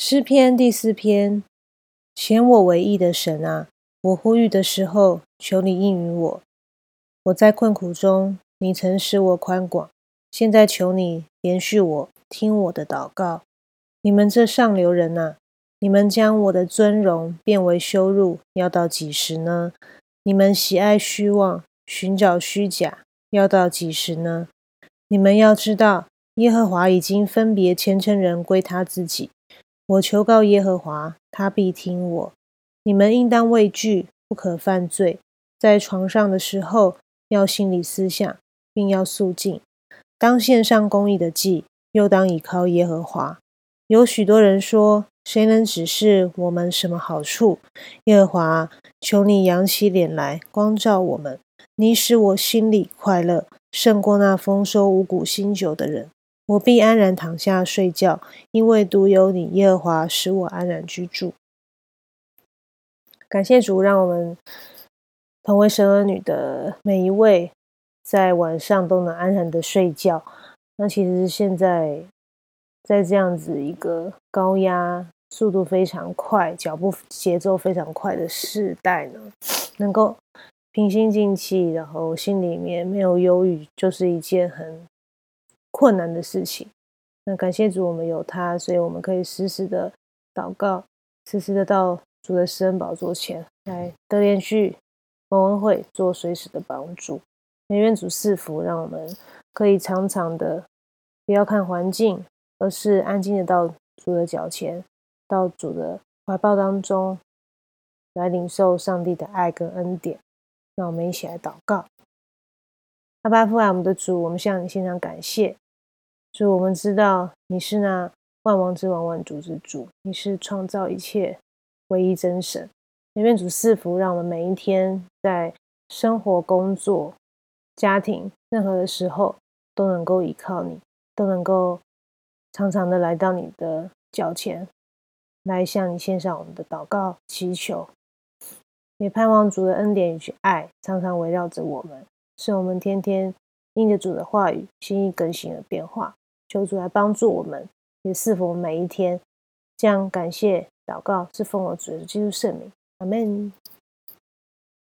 诗篇第四篇，显我为义的神啊，我呼吁的时候，求你应允我。我在困苦中，你曾使我宽广，现在求你连续我，听我的祷告。你们这上流人啊，你们将我的尊荣变为羞辱，要到几时呢？你们喜爱虚妄，寻找虚假，要到几时呢？你们要知道，耶和华已经分别虔诚人归他自己。我求告耶和华，他必听我。你们应当畏惧，不可犯罪。在床上的时候，要心里思想，并要肃静。当献上公义的祭，又当倚靠耶和华。有许多人说：“谁能指示我们什么好处？”耶和华，求你扬起脸来，光照我们。你使我心里快乐，胜过那丰收五谷新酒的人。我必安然躺下睡觉，因为独有你耶和华使我安然居住。感谢主，让我们同为神儿女的每一位，在晚上都能安然的睡觉。那其实现在在这样子一个高压、速度非常快、脚步节奏非常快的时代呢，能够平心静气，然后心里面没有忧郁，就是一件很。困难的事情，那感谢主，我们有他，所以我们可以时时的祷告，时时的到主的施恩宝座前来得连续蒙恩会做随时的帮助。愿主赐福，让我们可以常常的不要看环境，而是安静的到主的脚前，到主的怀抱当中来领受上帝的爱跟恩典。那我们一起来祷告。阿爸父爱我们的主，我们向你献上感谢。主，我们知道你是那万王之王、万主之主，你是创造一切唯一真神。愿主赐福，让我们每一天在生活、工作、家庭任何的时候，都能够依靠你，都能够常常的来到你的脚前，来向你献上我们的祷告、祈求。也盼望主的恩典与爱常常围绕着我们。是我们天天应着主的话语，心意更新而变化。求主来帮助我们，也是否每一天。这样感谢祷告，是奉我主的基督圣名，阿门。